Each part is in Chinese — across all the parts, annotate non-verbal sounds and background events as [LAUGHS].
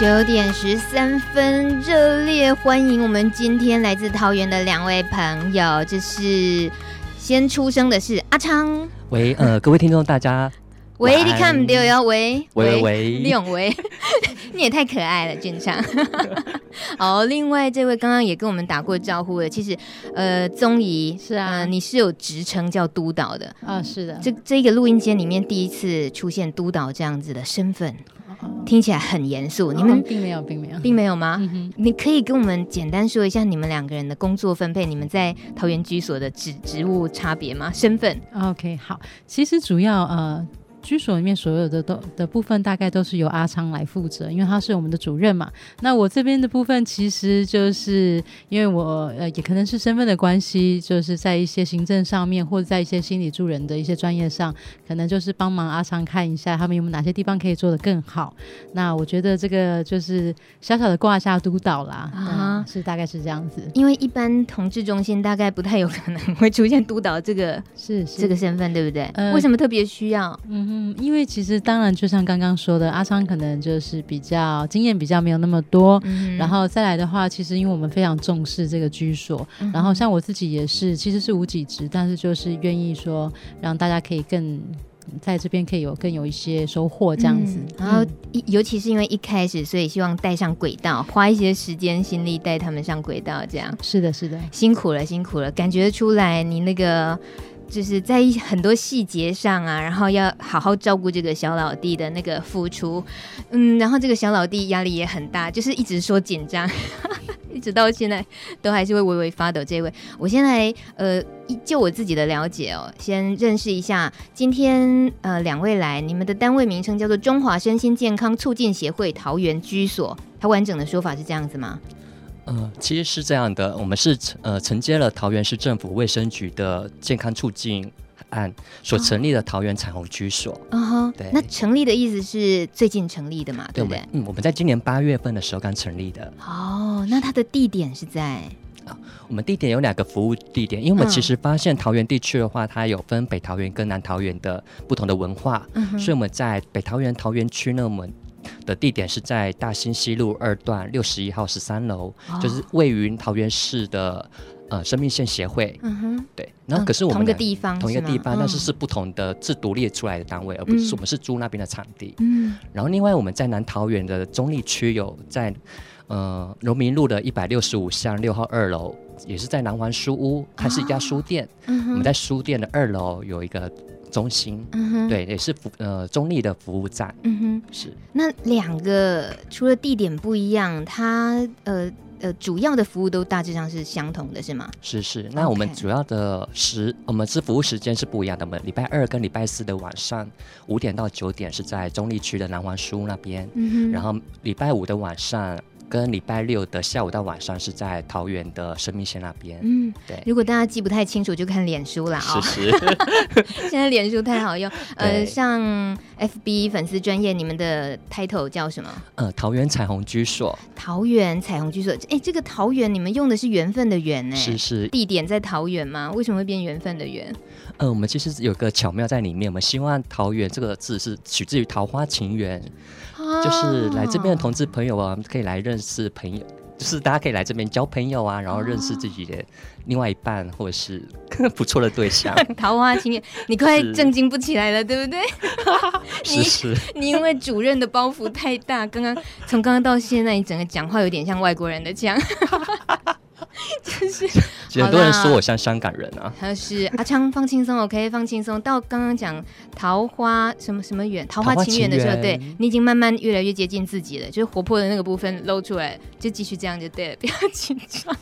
九点十三分，热烈欢迎我们今天来自桃园的两位朋友。这是先出生的是阿昌，喂，呃，各位听众大家，喂，你看不到哟，喂，喂喂，李永维，[LAUGHS] 你也太可爱了，俊昌。好，[LAUGHS] 另外这位刚刚也跟我们打过招呼了，其实，呃，宗仪是啊、呃，你是有职称叫督导的。啊，是的，这这个录音间里面第一次出现督导这样子的身份。听起来很严肃，你们并没有，并没有，并没有吗？嗯，你可以跟我们简单说一下你们两个人的工作分配，你们在桃园居所的职职务差别吗？身份？OK，好，其实主要呃。居所里面所有的都的部分，大概都是由阿昌来负责，因为他是我们的主任嘛。那我这边的部分，其实就是因为我呃，也可能是身份的关系，就是在一些行政上面，或者在一些心理助人的一些专业上，可能就是帮忙阿昌看一下他们有没有哪些地方可以做得更好。那我觉得这个就是小小的挂下督导啦，是大概是这样子。因为一般同志中心大概不太有可能会出现督导这个是，是这个身份，对不对？呃，为什么特别需要？嗯。哼，因为其实当然，就像刚刚说的，阿昌可能就是比较经验比较没有那么多，嗯、然后再来的话，其实因为我们非常重视这个居所，嗯、然后像我自己也是，其实是无给职，但是就是愿意说让大家可以更在这边可以有更有一些收获这样子。嗯、然后尤其是因为一开始，所以希望带上轨道，花一些时间心力带他们上轨道，这样。是的，是的，辛苦了，辛苦了，感觉出来你那个。就是在很多细节上啊，然后要好好照顾这个小老弟的那个付出，嗯，然后这个小老弟压力也很大，就是一直说紧张，[LAUGHS] 一直到现在都还是会微微发抖。这位，我先来呃，就我自己的了解哦，先认识一下，今天呃两位来，你们的单位名称叫做中华身心健康促进协会桃园居所，它完整的说法是这样子吗？呃，其实是这样的，我们是呃承接了桃园市政府卫生局的健康促进案所成立的桃园彩虹居所。嗯哼，对。那成立的意思是最近成立的嘛？对不对？嗯，我们在今年八月份的时候刚成立的。哦，那它的地点是在？啊，我们地点有两个服务地点，因为我们其实发现桃园地区的话，它有分北桃园跟南桃园的不同的文化，嗯，所以我们在北桃园桃园区呢，我们。的地点是在大兴西路二段六十一号十三楼，就是位于桃园市的呃生命线协会。嗯哼，对。然后可是我们同一个地方，同一个地方，但是是不同的，是独立出来的单位，而不是我们是租那边的场地。嗯。然后另外我们在南桃园的中立区有在呃荣民路的一百六十五巷六号二楼，也是在南环书屋，它是一家书店。嗯哼。我们在书店的二楼有一个。中心，嗯哼，对，也是服呃中立的服务站，嗯哼，是。那两个除了地点不一样，它呃呃主要的服务都大致上是相同的，是吗？是是。那我们主要的时.我们是服务时间是不一样的。我们礼拜二跟礼拜四的晚上五点到九点是在中立区的南环书屋那边，嗯哼，然后礼拜五的晚上。跟礼拜六的下午到晚上是在桃园的生命线那边。嗯，对。如果大家记不太清楚，就看脸书啦。哦。是是。[LAUGHS] 现在脸书太好用。[LAUGHS] 呃，像 FB 粉丝专业，你们的 title 叫什么？呃，桃园彩虹居所。桃园彩虹居所。哎，这个桃园你们用的是缘分的缘呢？是是。地点在桃园吗？为什么会变缘分的缘？呃，我们其实有个巧妙在里面。我们希望桃园这个字是取自于桃花情缘。就是来这边的同志朋友啊，可以来认识朋友，就是大家可以来这边交朋友啊，然后认识自己的另外一半或者是 [LAUGHS] 不错的对象。[LAUGHS] 桃花情缘，你快震惊不起来了，是对不对？[LAUGHS] 你你因为主任的包袱太大，刚刚从刚刚到现在，你整个讲话有点像外国人的腔。[LAUGHS] 就是很多人说我像香港人啊。他是阿昌，放轻松，OK，放轻松。到刚刚讲桃花什么什么远，桃花情缘的时候，对你已经慢慢越来越接近自己了，就是活泼的那个部分露出来，就继续这样就对了，不要紧张。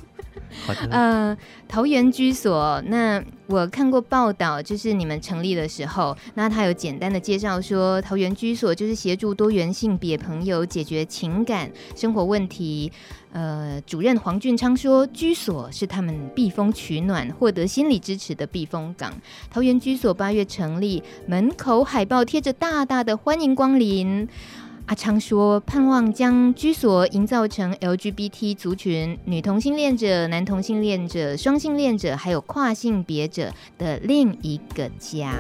呃，桃园居所，那我看过报道，就是你们成立的时候，那他有简单的介绍说，桃园居所就是协助多元性别朋友解决情感生活问题。呃，主任黄俊昌说，居所是他们避风取暖、获得心理支持的避风港。桃园居所八月成立，门口海报贴着大大的欢迎光临。阿昌说，盼望将居所营造成 LGBT 族群、女同性恋者、男同性恋者、双性恋者，还有跨性别者的另一个家，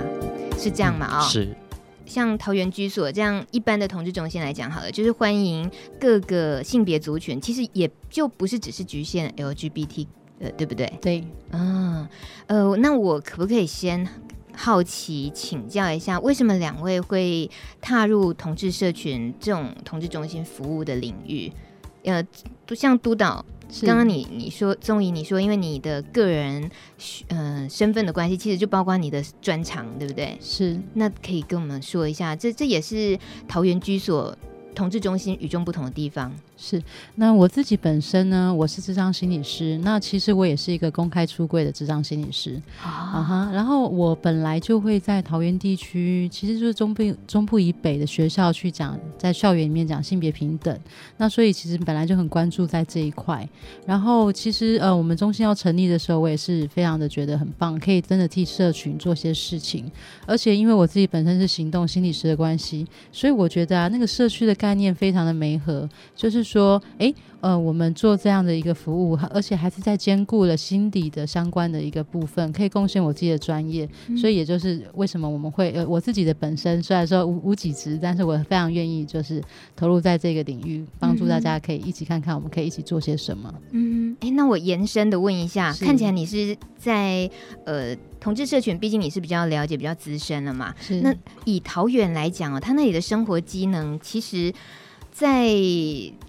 是这样吗？啊、嗯，是。像桃园居所这样一般的同志中心来讲好了，就是欢迎各个性别族群，其实也就不是只是局限 LGBT 呃，对不对？对，嗯，呃，那我可不可以先好奇请教一下，为什么两位会踏入同志社群这种同志中心服务的领域？呃，像督导。刚刚你你说宗沂，你说因为你的个人呃身份的关系，其实就包括你的专长，对不对？是，那可以跟我们说一下，这这也是桃园居所同志中心与众不同的地方。是，那我自己本身呢，我是智障心理师。那其实我也是一个公开出柜的智障心理师啊哈。Uh 然后我本来就会在桃园地区，其实就是中部中部以北的学校去讲，在校园里面讲性别平等。那所以其实本来就很关注在这一块。然后其实呃，我们中心要成立的时候，我也是非常的觉得很棒，可以真的替社群做些事情。而且因为我自己本身是行动心理师的关系，所以我觉得啊，那个社区的概念非常的媒合，就是。说，哎，呃，我们做这样的一个服务，而且还是在兼顾了心底的相关的一个部分，可以贡献我自己的专业，嗯，所以也就是为什么我们会，呃，我自己的本身虽然说无无几职，但是我非常愿意就是投入在这个领域，帮助大家可以一起看看我们可以一起做些什么。嗯，哎，那我延伸的问一下，看起来你是在呃同志社群，毕竟你是比较了解、比较资深了嘛？是。那以桃园来讲哦，他那里的生活机能其实。在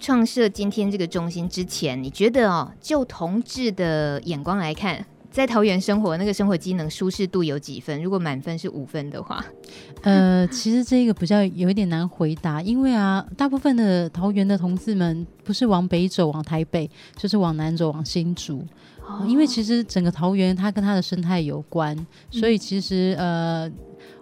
创设今天这个中心之前，你觉得哦，就同志的眼光来看，在桃园生活那个生活机能舒适度有几分？如果满分是五分的话，呃，其实这个比较有一点难回答，因为啊，大部分的桃园的同志们不是往北走往台北，就是往南走往新竹。哦，因为其实整个桃园它跟它的生态有关，所以其实呃。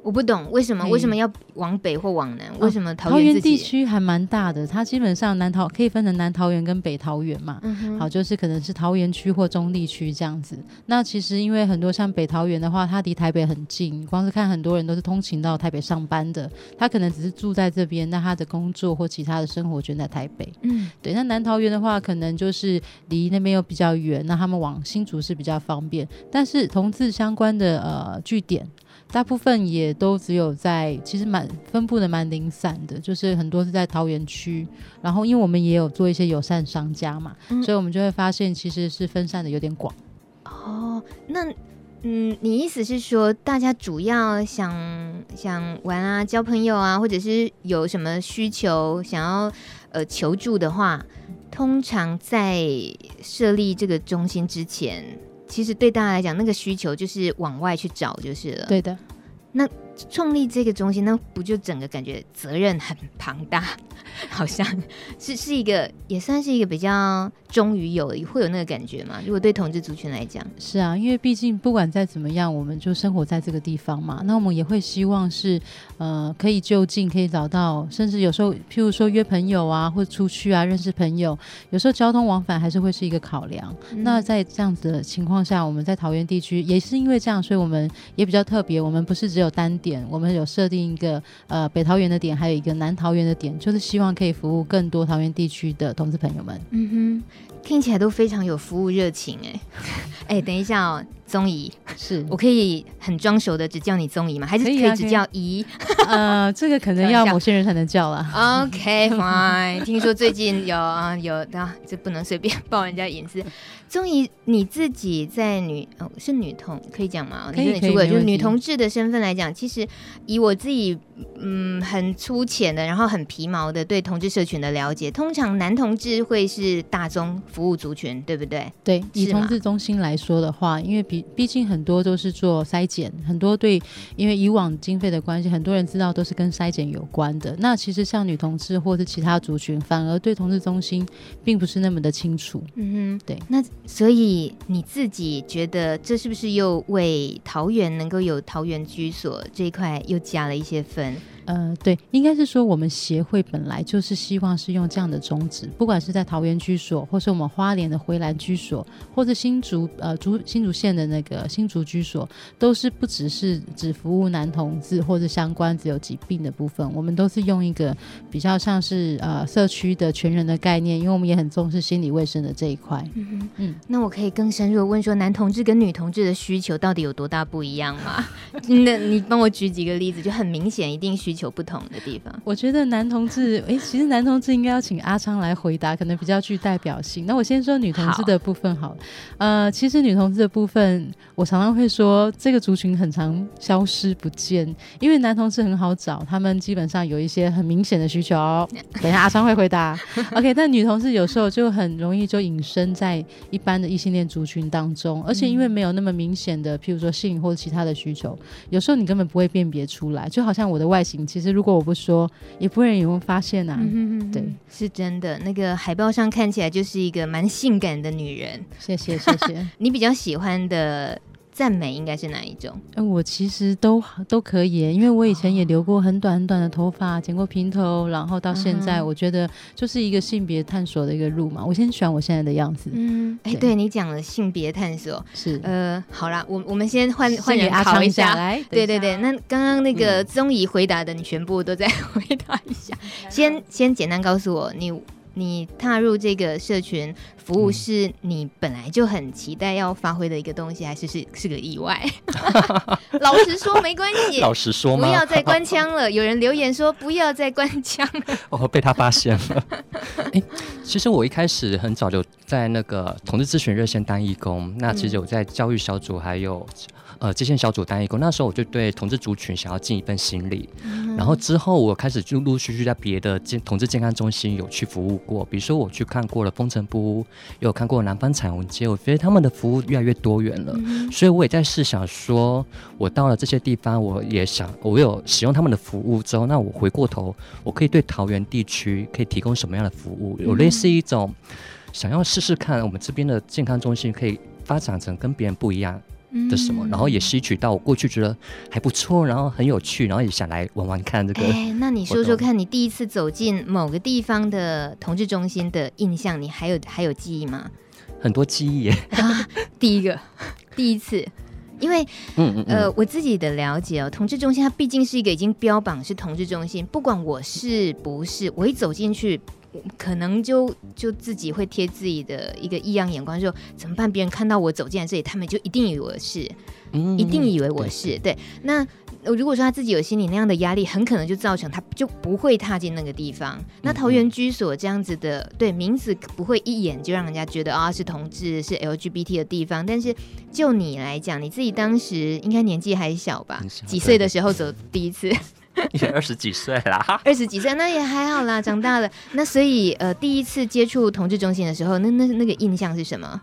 我不懂为什么为什么要往北或往南？为什么桃园、地区还蛮大的？它基本上南桃可以分成南桃园跟北桃园嘛、嗯。好，就是可能是桃园区或中坜区这样子。那其实因为很多像北桃园的话，它离台北很近，光是看很多人都是通勤到台北上班的。他可能只是住在这边，那他的工作或其他的生活全在台北。嗯，对。那南桃园的话，可能就是离那边又比较远，那他们往新竹是比较方便。但是同志相关的呃据点。大部分也都只有在，其实蛮分布的蛮零散的，就是很多是在桃园区。然后，因为我们也有做一些友善商家嘛，嗯、所以我们就会发现其实是分散的有点广。哦，那嗯，你意思是说，大家主要想想玩啊、交朋友啊，或者是有什么需求想要呃求助的话，通常在设立这个中心之前。其实对大家来讲，那个需求就是往外去找就是了。对的。那创立这个中心，那不就整个感觉责任很庞大？[LAUGHS] 好像是是一个，也算是一个比较忠于有，会有那个感觉嘛？如果对同志族群来讲，是啊，因为毕竟不管再怎么样，我们就生活在这个地方嘛。那我们也会希望是呃，可以就近，可以找到，甚至有时候，譬如说约朋友啊，或者出去啊，认识朋友，有时候交通往返还是会是一个考量。嗯、那在这样子的情况下，我们在桃园地区也是因为这样，所以我们也比较特别。我们不是只有单点，我们有设定一个呃北桃园的点，还有一个南桃园的点，就是希望可以服务更多桃园地区的同志朋友们。嗯哼。听起来都非常有服务热情哎，[LAUGHS] 哎，等一下哦，宗姨，是我可以很装熟的只叫你宗姨吗？还是可以只叫姨？呃，这个可能要 [LAUGHS] 某些人才能叫了。OK fine，听说最近有啊有啊，这不能随便爆人家隐私。宗姨，你自己在女哦是女同可以讲吗？可以，你说你出柜就是女同志的身份来讲，其实以我自己嗯很粗浅的，然后很皮毛的对同志社群的了解，通常男同志会是大宗服务族群，对不对？对，以同志中心来说的话，因为毕毕竟很多都是做筛检，很多对，因为以往经费的关系，很多人知道都是跟筛检有关的。那其实像女同志或是其他族群，反而对同志中心并不是那么的清楚。嗯哼，对，那。所以你自己觉得这是不是又为桃园能够有桃园居所这一块又加了一些分？women 呃，对，应该是说我们协会本来就是希望是用这样的宗旨，不管是在桃园居所，或是我们花莲的回蓝居所，或者新竹呃竹新竹县的那个新竹居所，都是不只是只服务男同志或者相关只有疾病的部分，我们都是用一个比较像是呃社区的全人的概念，因为我们也很重视心理卫生的这一块。嗯嗯，那我可以更深入的问说，男同志跟女同志的需求到底有多大不一样吗？[LAUGHS] 那你帮我举几个例子，就很明显一定需。求不同的地方？我觉得男同志，哎、欸，其实男同志应该要请阿昌来回答，可能比较具代表性。那我先说女同志的部分好了。好呃，其实女同志的部分，我常常会说这个族群很常消失不见，因为男同志很好找，他们基本上有一些很明显的需求。等一下阿昌会回答。[LAUGHS] OK，但女同志有时候就很容易就隐身在一般的异性恋族群当中，而且因为没有那么明显的，譬如说性或者其他的需求，有时候你根本不会辨别出来。就好像我的外形，其实如果我不说，也不会有人发现啊。嗯、哼哼对，是真的。那个海报上看起来就是一个蛮性感的女人。谢谢，谢谢。[LAUGHS] 你比较喜欢的？赞美应该是哪一种？哎、呃，我其实都都可以，因为我以前也留过很短很短的头发，剪过平头，然后到现在，我觉得就是一个性别探索的一个路嘛。我先喜欢我现在的样子。嗯，哎，对，对你讲了性别探索，是呃，好啦，我我们先换换人考一下，来，对对对，那刚刚那个宗颐回答的，你全部都再 [LAUGHS] 回答一下。嗯、先先简单告诉我你。你踏入这个社群服务，是你本来就很期待要发挥的一个东西，还是是是个意外？[LAUGHS] 老实说没关系，老实说吗？不要再关腔了。有人留言说不要再关腔了，[LAUGHS] 哦，被他发现了。[LAUGHS] 欸，其实我一开始很早就在那个同志咨询热线当义工，那其实我在教育小组还有。呃，接线小组当义工，那时候我就对同志族群想要尽一份心力。嗯、然后之后我开始就陆陆续续在别的健同志健康中心有去服务过，比如说我去看过了风城部屋，也有看过南方彩虹街，我觉得他们的服务越来越多元了。嗯、所以我也在试想说，我到了这些地方，我也想我有使用他们的服务之后，那我回过头，我可以对桃园地区可以提供什么样的服务？有类似一种想要试试看，我们这边的健康中心可以发展成跟别人不一样。的什么，然后也吸取到我过去觉得还不错，然后很有趣，然后也想来玩玩看这个。哎，那你说说看，你第一次走进某个地方的同志中心的印象，你还有还有记忆吗？很多记忆耶。啊，第一个，第一次，因为嗯嗯呃，我自己的了解哦，同志中心它毕竟是一个已经标榜是同志中心，不管我是不是，我一走进去。可能就就自己会贴自己的一个异样眼光，说怎么办？别人看到我走进来这里，他们就一定以为我是，嗯、一定以为我是。对，对，那如果说他自己有心理那样的压力，很可能就造成他就不会踏进那个地方。那桃园居所这样子的，对名字不会一眼就让人家觉得啊是同志是 LGBT 的地方。但是就你来讲，你自己当时应该年纪还小吧？小几岁的时候走第一次？[LAUGHS] 也二十几岁啦，[LAUGHS] 二十几岁那也还好啦，长大了。那所以呃，第一次接触同志中心的时候，那那那个印象是什么？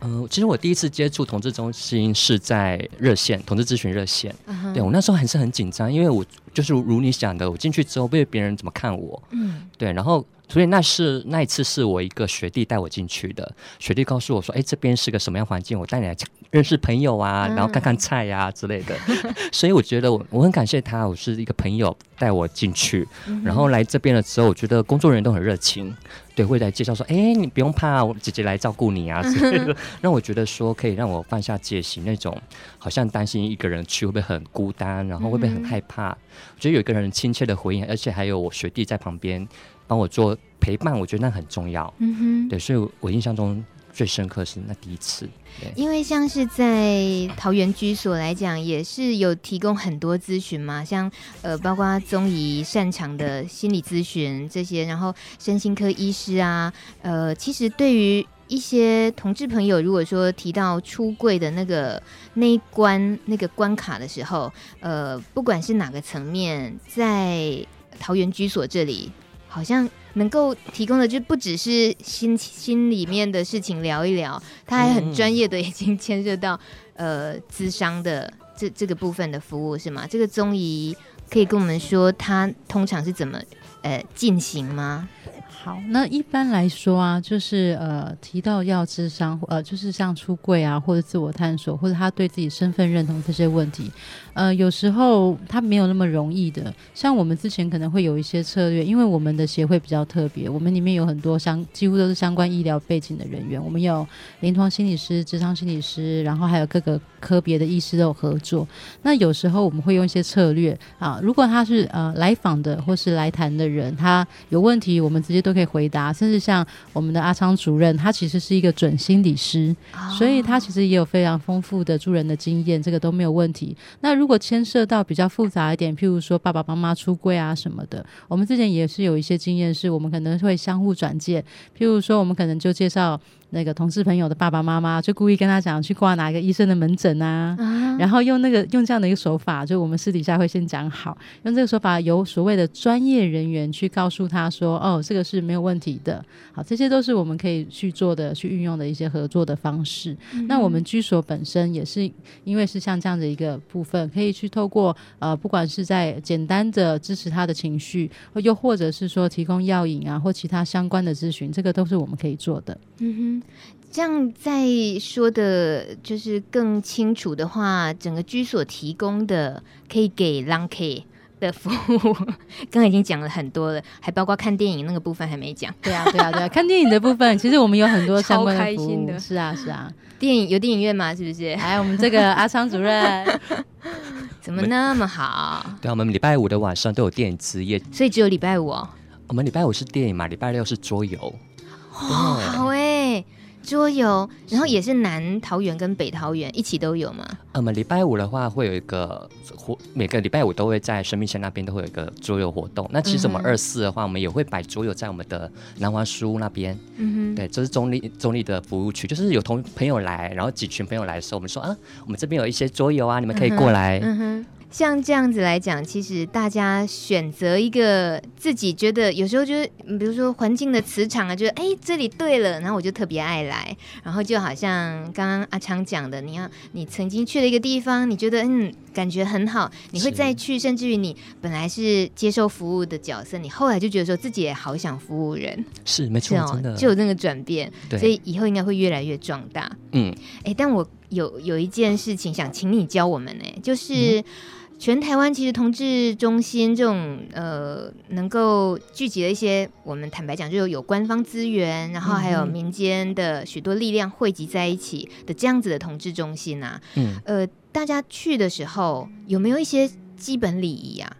嗯、呃，其实我第一次接触同志中心是在热线同志咨询热线。Uh huh. 对我那时候还是很紧张，因为我就是如你想的，我进去之后被别人怎么看我？嗯，对，然后。所以那是那一次是我一个学弟带我进去的，学弟告诉我说：“哎，这边是个什么样环境？我带你来认识朋友啊，然后看看菜呀、啊、之类的。[LAUGHS] ”所以我觉得我我很感谢他，我是一个朋友带我进去，然后来这边的时候，我觉得工作人员都很热情，对，会来介绍说：“哎，你不用怕，我姐姐来照顾你啊。”之类的，让我觉得说可以让我放下戒心，那种好像担心一个人去会不会很孤单，然后会不会很害怕？我觉得有一个人亲切的回应，而且还有我学弟在旁边。帮我做陪伴，我觉得那很重要。嗯哼，对，所以我印象中最深刻是那第一次。因为像是在桃园居所来讲，也是有提供很多咨询嘛，像呃，包括宗颐擅长的心理咨询这些，然后身心科医师啊，呃，其实对于一些同志朋友，如果说提到出柜的那个那一关那个关卡的时候，呃，不管是哪个层面，在桃园居所这里。好像能够提供的就不只是心心里面的事情聊一聊，他还很专业的已经牵涉到呃咨商的这这个部分的服务是吗？这个中医可以跟我们说他通常是怎么呃进行吗？好，那一般来说啊，就是呃提到要智商，呃就是像出柜啊，或者自我探索，或者他对自己身份认同这些问题，呃有时候他没有那么容易的。像我们之前可能会有一些策略，因为我们的协会比较特别，我们里面有很多相几乎都是相关医疗背景的人员，我们有临床心理师、咨商心理师，然后还有各个科别的医师都有合作。那有时候我们会用一些策略啊，如果他是呃来访的或是来谈的人，他有问题，我们直接都。可以回答。甚至像我们的阿昌主任，他其实是一个准心理师，所以他其实也有非常丰富的助人的经验，这个都没有问题。那如果牵涉到比较复杂一点，譬如说爸爸妈妈出柜啊什么的，我们之前也是有一些经验，是我们可能会相互转介。譬如说，我们可能就介绍。那个同事朋友的爸爸妈妈就故意跟他讲去挂哪一个医生的门诊啊，啊然后用那个用这样的一个手法，就我们私底下会先讲好，用这个手法由所谓的专业人员去告诉他说，哦，这个是没有问题的。好，这些都是我们可以去做的、去运用的一些合作的方式。嗯、那我们居所本身也是因为是像这样的一个部分，可以去透过呃，不管是在简单的支持他的情绪，又或者是说提供药引啊或其他相关的咨询，这个都是我们可以做的。嗯哼。这样再说的，就是更清楚的话，整个居所提供的可以给 l a n K 的服务，刚刚已经讲了很多了，还包括看电影那个部分还没讲。对啊，对啊，对啊，看电影的部分，其实我们有很多相关的服务。[LAUGHS] 的是啊，是啊，电影有电影院吗？是不是？来，[LAUGHS] 我们这个阿昌主任怎么那么好？对啊，我们礼拜五的晚上都有电影之夜，所以只有礼拜五哦。我们礼拜五是电影嘛，礼拜六是桌游。哦，好哎、欸。桌游，然后也是南桃园跟北桃园一起都有吗？我们礼拜五的话会有一个活，每个礼拜五都会在生命线那边都会有一个桌游活动。那其实我们二四的话，我们也会摆桌游在我们的南华书屋那边。嗯哼，对，这是中立中立的服务区，就是有同朋友来，然后几群朋友来的时候，我们说啊，我们这边有一些桌游啊，你们可以过来。嗯哼。像这样子来讲，其实大家选择一个自己觉得有时候就是，比如说环境的磁场啊，觉得哎这里对了，然后我就特别爱来。然后就好像刚刚阿昌讲的，你要你曾经去了一个地方，你觉得嗯感觉很好，你会再去，甚至于你本来是接受服务的角色，你后来就觉得说自己也好想服务人，是没错，真的就有那个转变，所以以后应该会越来越壮大。嗯，哎，但我有有一件事情想请你教我们呢，就是。嗯全台湾其实同志中心这种呃，能够聚集了一些我们坦白讲，就有官方资源，然后还有民间的许多力量汇集在一起的这样子的同志中心啊，嗯，呃，大家去的时候有没有一些基本礼仪啊？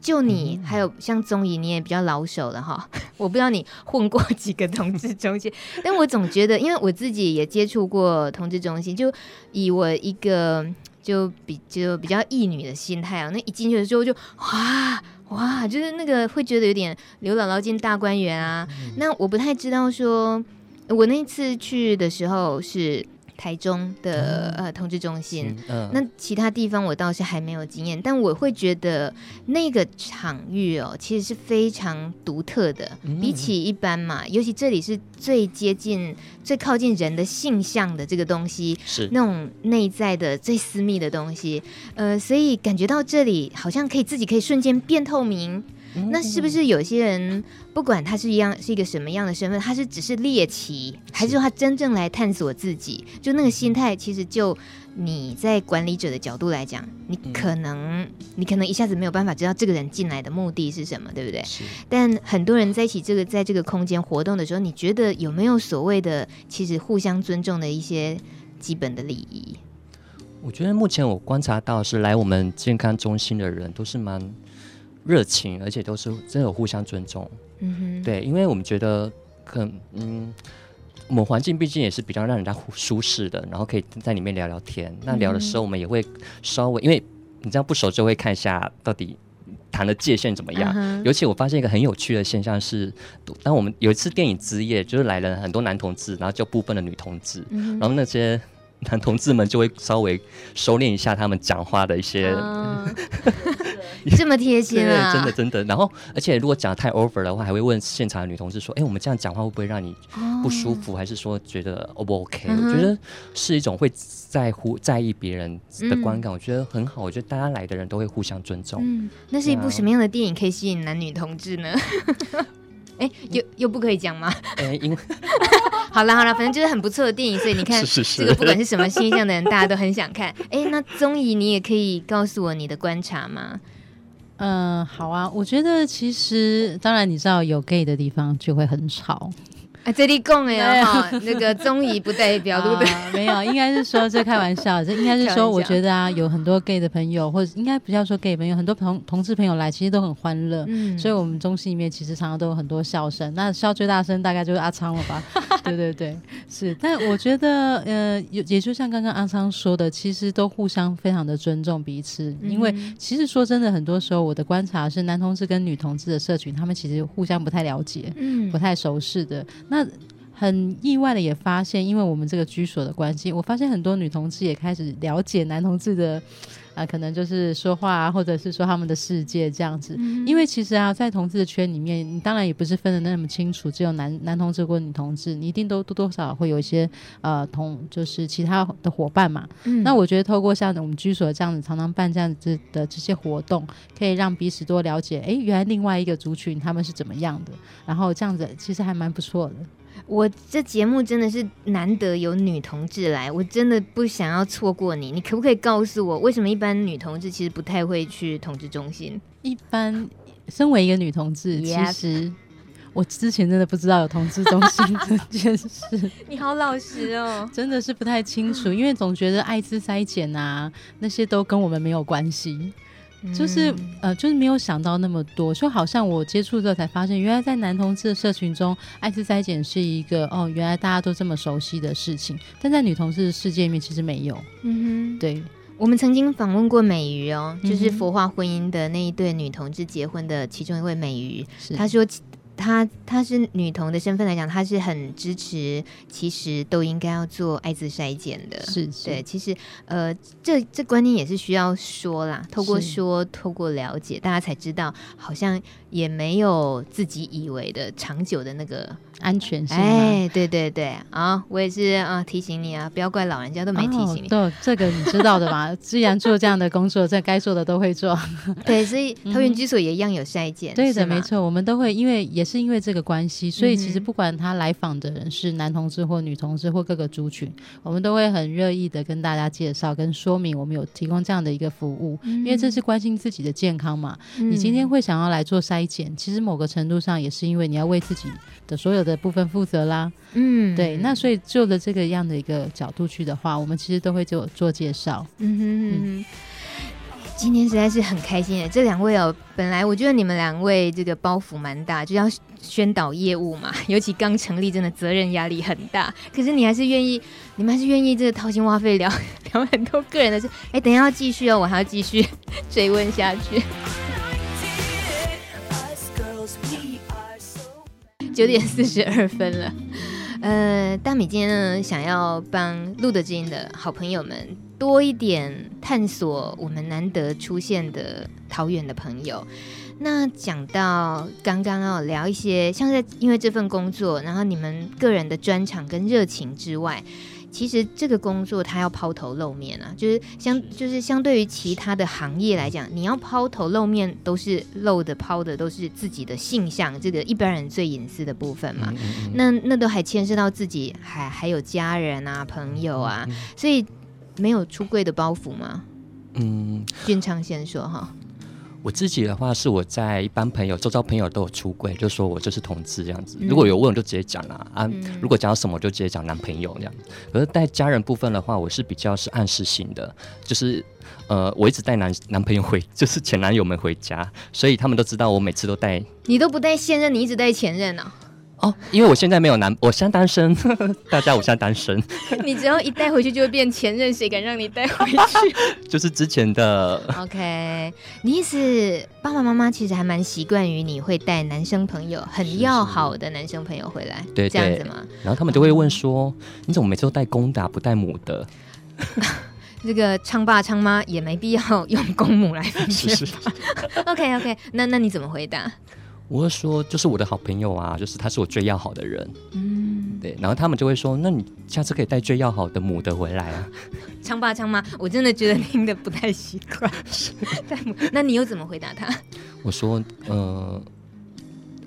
就你还有像宗仪，你也比较老手了哈，[LAUGHS] 我不知道你混过几个同志中心，[LAUGHS] 但我总觉得，因为我自己也接触过同志中心，就以我一个。就比就比较异女的心态啊，那一进去的时候就哇哇，就是那个会觉得有点刘姥姥进大观园啊。嗯、那我不太知道说，我那次去的时候是。台中的呃同志中心，嗯，那其他地方我倒是还没有经验，但我会觉得那个场域哦，其实是非常独特的，嗯、比起一般嘛，尤其这里是最接近、最靠近人的性向的这个东西，是。那种内在的最私密的东西，呃，所以感觉到这里好像可以自己可以瞬间变透明。那是不是有些人不管他是一样是一个什么样的身份，他是只是猎奇，还是说他真正来探索自己？就那个心态，其实就你在管理者的角度来讲，你可能你可能一下子没有办法知道这个人进来的目的是什么，对不对？是。但很多人在一起这个在这个空间活动的时候，你觉得有没有所谓的其实互相尊重的一些基本的礼仪？我觉得目前我观察到是来我们健康中心的人都是蛮。热情，而且都是真的有互相尊重。嗯哼，对，因为我们觉得，可嗯，我们环境毕竟也是比较让人家舒适的，然后可以在里面聊聊天。嗯、那聊的时候，我们也会稍微，因为你这样不熟，就会看一下到底谈的界限怎么样。尤其我发现一个很有趣的现象是，当我们有一次电影之夜，就是来了很多男同志，然后就部分的女同志，然后那些。男同志们就会稍微收敛一下他们讲话的一些、哦，[LAUGHS] 这么贴心啊！真的真的。然后，而且如果讲得太 over 的话，还会问现场的女同志说：“哎、欸，我们这样讲话会不会让你不舒服？哦、还是说觉得 O 不 OK？” 我觉得是一种会在乎在意别人的观感，嗯、我觉得很好。我觉得大家来的人都会互相尊重。嗯，那是一部什么样的电影可以吸引男女同志呢？哎、欸，又又不可以讲吗？哎、欸，因为。[LAUGHS] 好了好了，反正就是很不错的电影，所以你看，[LAUGHS] 是是是这个不管是什么形象的人，大家都很想看。哎，那宗沂，你也可以告诉我你的观察吗？嗯，好啊，我觉得其实当然你知道有 gay 的地方就会很吵，啊，这里讲哎哈，[LAUGHS] 那个中医不代表 [LAUGHS] 对不对？没有，应该是说这开玩笑，这应该是 [LAUGHS] 说，我觉得啊，有很多 gay 的朋友，或者应该不要说 gay 朋友，很多同同志朋友来，其实都很欢乐。嗯，所以我们中心里面其实常常都有很多笑声，那笑最大声大概就是阿昌了吧？对对对，是。但我觉得，呃，也也就像刚刚阿昌说的，其实都互相非常的尊重彼此，因为其实说真的，很多时候我的观察是，男同志跟女同志的社群，他们其实互相不太了解，嗯，不太熟识的。那很意外的也发现，因为我们这个居所的关系，我发现很多女同志也开始了解男同志的。啊，可能就是说话啊，或者是说他们的世界这样子。嗯、因为其实啊，在同志的圈里面，你当然也不是分的那么清楚，只有男男同志或女同志，你一定都多多少少会有一些呃同，就是其他的伙伴嘛。嗯、那我觉得透过像我们居所这样子，常常办这样子的这些活动，可以让彼此多了解，哎，原来另外一个族群他们是怎么样的，然后这样子其实还蛮不错的。我这节目真的是难得有女同志来，我真的不想要错过你。你可不可以告诉我，为什么一般女同志其实不太会去同志中心？一般，身为一个女同志.其实我之前真的不知道有同志中心这件事。[LAUGHS] 你好老实哦，真的是不太清楚，因为总觉得艾滋筛检啊那些都跟我们没有关系。就是呃，就是没有想到那么多，就好像我接触之后才发现，原来在男同志的社群中，艾滋筛检是一个哦，原来大家都这么熟悉的事情，但在女同志的世界里面其实没有。嗯哼，对，我们曾经访问过美瑜哦，就是佛化婚姻的那一对女同志结婚的其中一位美瑜，她说。她她是女童的身份来讲，她是很支持，其实都应该要做艾滋筛检的。是，是，对，其实呃，这这观念也是需要说啦，透过说，透过了解，大家才知道，好像也没有自己以为的长久的那个。安全性，哎，对对对，啊，我也是啊，提醒你啊，不要怪老人家都没提醒你。对，这个你知道的吧？[LAUGHS] 既然做这样的工作，这该做的都会做。对，所以桃园居所也一样有筛检。对的，没错，我们都会，因为也是因为这个关系，所以其实不管他来访的人是男同志或女同志或各个族群，我们都会很乐意的跟大家介绍跟说明，我们有提供这样的一个服务，因为这是关心自己的健康嘛。你今天会想要来做筛检，其实某个程度上也是因为你要为自己的所有的部分负责啦，嗯，对，那所以就着这个样的一个角度去的话，我们其实都会做做介绍。嗯哼嗯哼，嗯，今天实在是很开心诶，这两位哦，本来我觉得你们两位这个包袱蛮大，就要宣导业务嘛，[LAUGHS] 尤其刚成立，真的责任压力很大。可是你还是愿意，你们还是愿意这个掏心挖肺聊聊很多个人的事。哎，等一下要继续哦，我还要继续 [LAUGHS] 追问下去。九点四十二分了，呃，大米今天呢，想要帮露德之音的好朋友们多一点探索我们难得出现的桃园的朋友。那讲到刚刚要聊一些，像在因为这份工作，然后你们个人的专长跟热情之外。其实这个工作它要抛头露面啊，就是相 [LAUGHS] 就是相对于其他的行业来讲，你要抛头露面都是露的抛的都是自己的性向，这个一般人最隐私的部分嘛。嗯嗯嗯，那那都还牵涉到自己，还还有家人啊、朋友啊，所以没有出柜的包袱吗？嗯，俊昌先说哈。我自己的话是我在一般朋友、周遭朋友都有出柜，就说我就是同志这样子。如果有问，我就直接讲啦啊。如果讲到什么，就直接讲男朋友这样。可是带家人部分的话，我是比较是暗示性的，就是呃，我一直带男男朋友回，就是前男友们回家，所以他们都知道我每次都带。你都不带现任，你一直带前任啊？哦，因为我现在没有男，我现在单身。[LAUGHS] 大家，我现在单身。你只要一带回去就会变前任，谁敢让你带回去？[LAUGHS] 就是之前的。OK，你意思爸爸妈妈其实还蛮习惯于你会带男生朋友，很要好的男生朋友回来，对，这样子吗？然后他们就会问说：“你怎么每次都带公的，不带母的？” [LAUGHS] 这个昌爸昌妈也没必要用公母来分析。是是是 OK OK，那那你怎么回答？我会说，就是我的好朋友啊，就是他是我最要好的人。嗯，对，然后他们就会说，那你下次可以带最要好的母的回来啊。昌爸昌妈，我真的觉得听的不太习惯。[LAUGHS] 带母，那你又怎么回答他？我说，呃，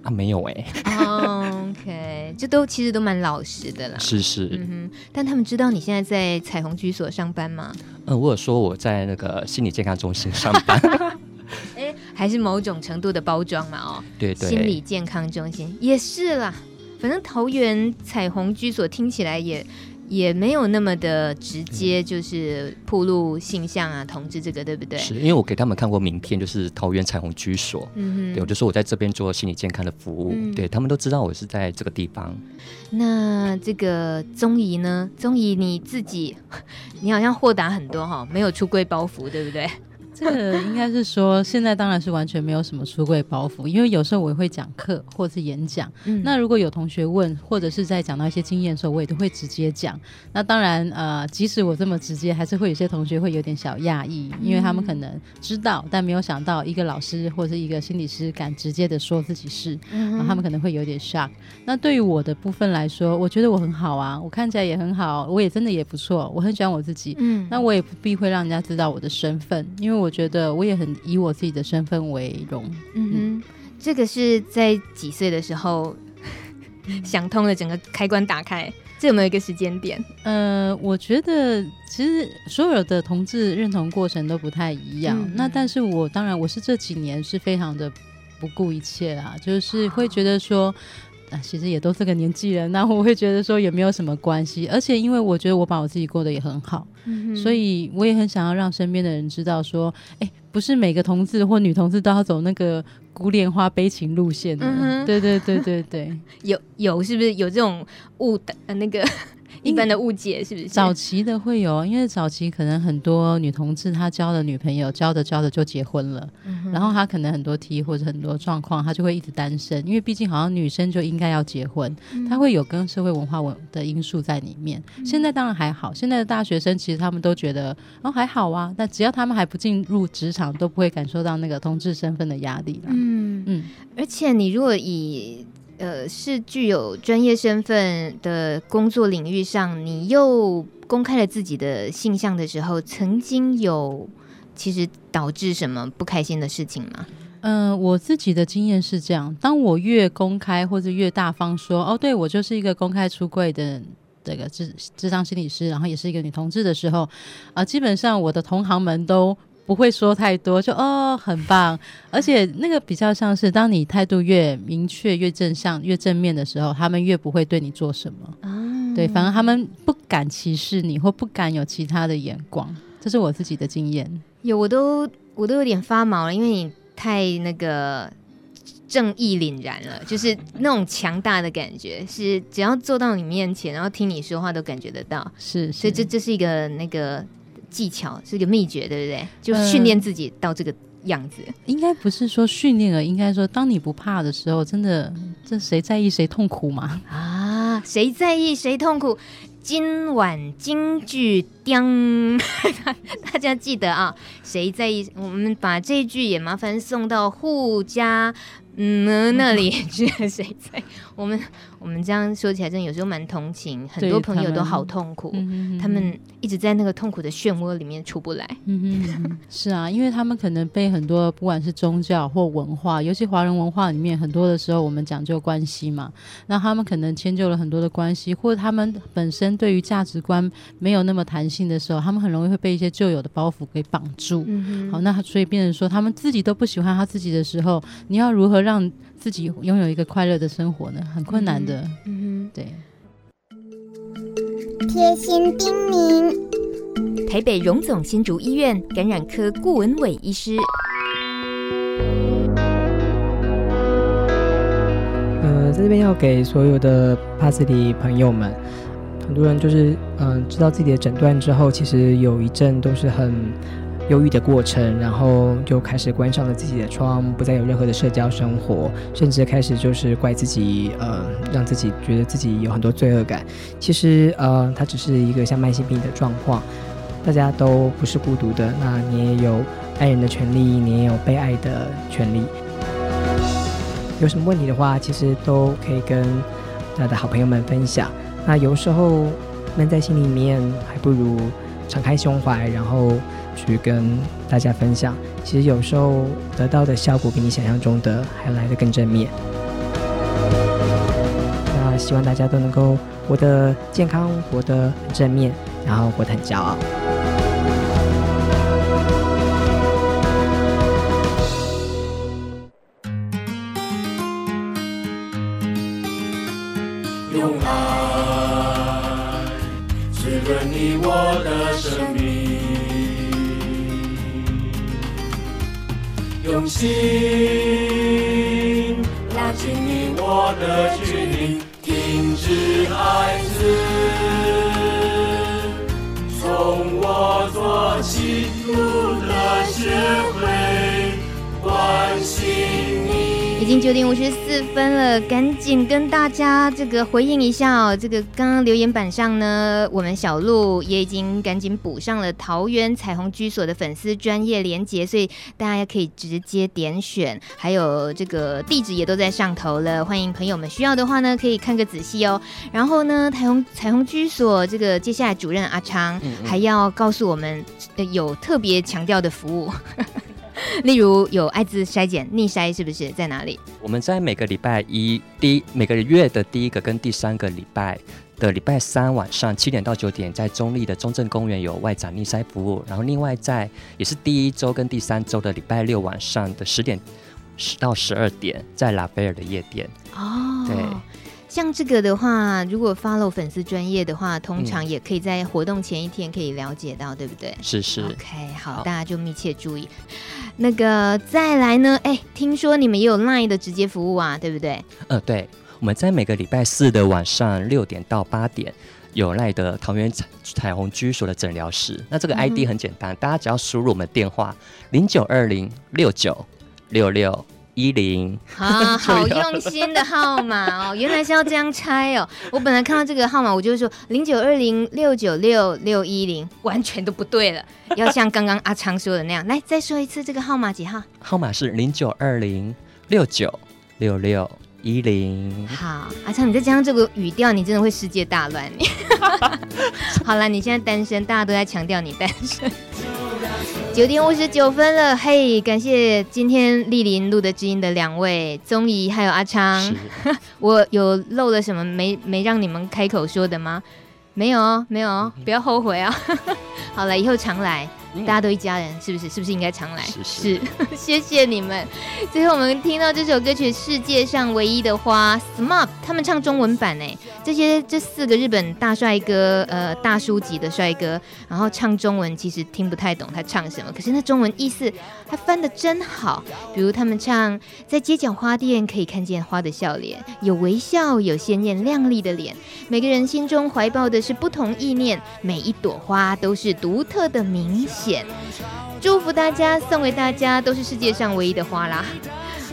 啊，没有哎、欸。Oh, OK，这都其实都蛮老实的啦。是是。嗯哼，但他们知道你现在在彩虹居所上班吗？嗯、呃，我有说我在那个心理健康中心上班。[LAUGHS] 还是某种程度的包装嘛，哦，对对，心理健康中心也是啦。反正桃园彩虹居所听起来也。也没有那么的直接，就是铺露性向啊，同志这个对不对？是因为我给他们看过名片，就是桃园彩虹居所，嗯哼，对，我就说我在这边做心理健康的服务，嗯、对他们都知道我是在这个地方。那这个宗仪呢？宗仪你自己，[LAUGHS] 你好像豁达很多哈，没有出柜包袱，对不对？这个应该是说，现在当然是完全没有什么出柜包袱，因为有时候我也会讲课或者是演讲。嗯、那如果有同学问，或者是在讲到一些经验的时候，我也都会直接讲。那当然，呃，即使我这么直接，还是会有些同学会有点小讶异，因为他们可能知道，但没有想到一个老师或者是一个心理师敢直接的说自己是，嗯、他们可能会有点 shock。那对于我的部分来说，我觉得我很好啊，我看起来也很好，我也真的也不错，我很喜欢我自己。嗯，那我也不必会让人家知道我的身份，因为我。我觉得我也很以我自己的身份为荣。嗯哼，这个是在几岁的时候 [LAUGHS] 想通了，整个开关打开，这有没有一个时间点？呃，我觉得其实所有的同志认同过程都不太一样。嗯，那但是我当然我是这几年是非常的不顾一切啦，就是会觉得说。啊，其实也都这个年纪了，那我会觉得说也没有什么关系，而且因为我觉得我把我自己过得也很好，嗯、所以我也很想要让身边的人知道说，哎，不是每个同志或女同志都要走那个孤恋花悲情路线的，嗯、对对对对对，[LAUGHS] 有有是不是有这种误的呃那个？一般的误解是不是？早期的会有，因为早期可能很多女同志她交了女朋友，交着交着就结婚了，嗯、然后她可能很多 T 或者很多状况，她就会一直单身，因为毕竟好像女生就应该要结婚，她、嗯、会有跟社会文化文的因素在里面。嗯、现在当然还好，现在的大学生其实他们都觉得哦还好啊，但只要他们还不进入职场，都不会感受到那个同志身份的压力。嗯。嗯，而且你如果以呃，是具有专业身份的工作领域上，你又公开了自己的性向的时候，曾经有其实导致什么不开心的事情吗？嗯、我自己的经验是这样：当我越公开或者越大方说，哦，对，我就是一个公开出柜的这个智智商心理师，然后也是一个女同志的时候，啊、呃，基本上我的同行们都。不会说太多，就哦，很棒，而且那个比较像是，当你态度越明确、越正向、越正面的时候，他们越不会对你做什么。嗯、对，反而他们不敢歧视你，或不敢有其他的眼光。这是我自己的经验。有，我都我都有点发毛了，因为你太那个正义凛然了，就是那种强大的感觉，是只要坐到你面前，然后听你说话都感觉得到。是，是，所以这这是一个那个。技巧是一个秘诀，对不对？就训练自己到这个样子。呃、应该不是说训练了，应该说当你不怕的时候，真的，这谁在意谁痛苦吗？啊，谁在意谁痛苦？今晚京剧叮，[LAUGHS] 大家记得啊！谁在意？我们把这句也麻烦送到护家。嗯，那里去 [LAUGHS] [LAUGHS] 谁在？我们我们这样说起来，真的有时候蛮同情，很多朋友都好痛苦，他们，嗯、他们一直在那个痛苦的漩涡里面出不来。嗯哼，是啊，因为他们可能被很多不管是宗教或文化，尤其华人文化里面，很多的时候我们讲究关系嘛，那他们可能迁就了很多的关系，或者他们本身对于价值观没有那么弹性的时候，他们很容易会被一些旧有的包袱给绑住。嗯，好，那所以变成说他们自己都不喜欢他自己的时候，你要如何让自己拥有一个快乐的生活呢？很困难的。嗯哼，对。贴心叮咛：台北荣总新竹医院感染科顾文伟医师。呃，在这边要给所有的帕斯蒂朋友们，很多人就是嗯、呃，知道自己的诊断之后，其实有一阵都是很。忧郁的过程，然后就开始关上了自己的窗，不再有任何的社交生活，甚至开始就是怪自己，呃，让自己觉得自己有很多罪恶感。其实，呃，它只是一个像慢性病的状况，大家都不是孤独的。那你也有爱人的权利，你也有被爱的权利。有什么问题的话，其实都可以跟他的好朋友们分享。那有时候闷在心里面，还不如敞开胸怀，然后。去跟大家分享。其实有时候得到的效果比你想象中的还来得更正面。那希望大家都能够活得健康活得很正面然后活得很骄傲。用爱滋润你我的生命。用心拉近你我的距离，停止孩子，从我做起，不得学会。九点五十四分了，赶紧跟大家这个回应一下哦。这个刚刚留言板上呢，我们小鹿也已经赶紧补上了桃园彩虹居所的粉丝专业连结，所以大家也可以直接点选，还有这个地址也都在上头了。欢迎朋友们需要的话呢，可以看个仔细哦。然后呢，彩虹彩虹居所这个接下来主任阿昌还要告诉我们，有特别强调的服务。[LAUGHS] 例如有艾滋筛检逆筛是不是在哪里？我们在每个礼拜一第一每个月的第一个跟第三个礼拜的礼拜三晚上七点到九点，在中立的中正公园有外展逆筛服务。然后另外在也是第一周跟第三周的礼拜六晚上的十点十到十二点，在拉斐尔的夜店。哦，对。像这个的话，如果 follow 粉丝专业的话，通常也可以在活动前一天可以了解到，嗯、对不对？是是。OK，好，好，大家就密切注意。那个再来呢？哎，听说你们也有 Line 的直接服务啊，对不对？呃，对，我们在每个礼拜四的晚上六点到八点有 Line 的桃园彩彩虹居所的诊疗室。那这个 ID 很简单，嗯、大家只要输入我们电话零九二零六九六六。一零啊，好 [LAUGHS] 用心的号码哦，原来是要这样拆哦。我本来看到这个号码，我就会说零九二零六九六六一零，完全都不对了。[LAUGHS] 要像刚刚阿昌说的那样，来再说一次这个号码几号？号码是零九二零六九六六一零。好，阿昌，你再加上这个语调，你真的会世界大乱。[LAUGHS] 好了，你现在单身，大家都在强调你单身。九点五十九分了，嘿，感谢今天莅临录的知音的两位宗姨还有阿昌，[LAUGHS] 我有漏了什么没没让你们开口说的吗？没有哦，没有哦，不要后悔啊！[LAUGHS] 好了，以后常来。大家都一家人，是不是？是不是应该常来？是，是，是，[LAUGHS] 谢谢你们。最后我们听到这首歌曲《世界上唯一的花》，SMAP 他们唱中文版哎，这些这四个日本大帅哥，呃，大叔级的帅哥，然后唱中文其实听不太懂他唱什么，可是那中文意思他翻的真好。比如他们唱，在街角花店可以看见花的笑脸，有微笑，有鲜艳亮丽的脸，每个人心中怀抱的是不同意念，每一朵花都是独特的明星。祝福大家，送给大家都是世界上唯一的花啦。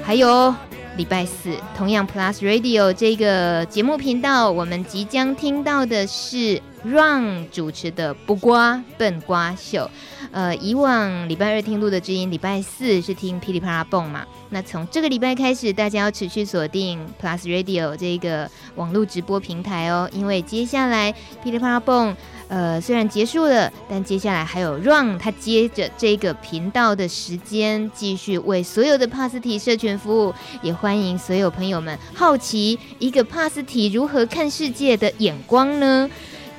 还有礼拜四，同样 Plus Radio 这个节目频道，我们即将听到的是 Run 主持的《不瓜笨瓜秀》。呃，以往礼拜二听录的知音，礼拜四是听噼里啪啦蹦嘛。那从这个礼拜开始，大家要持续锁定 Plus Radio 这个网络直播平台哦，因为接下来噼里啪啦蹦。呃，虽然结束了，但接下来还有 Run，他接着这个频道的时间，继续为所有的帕斯提社群服务。也欢迎所有朋友们好奇一个帕斯提如何看世界的眼光呢？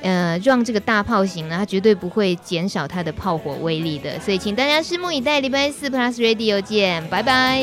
呃，Run 这个大炮型呢，它绝对不会减少它的炮火威力的，所以请大家拭目以待。礼拜四 Plus Radio 见，拜拜。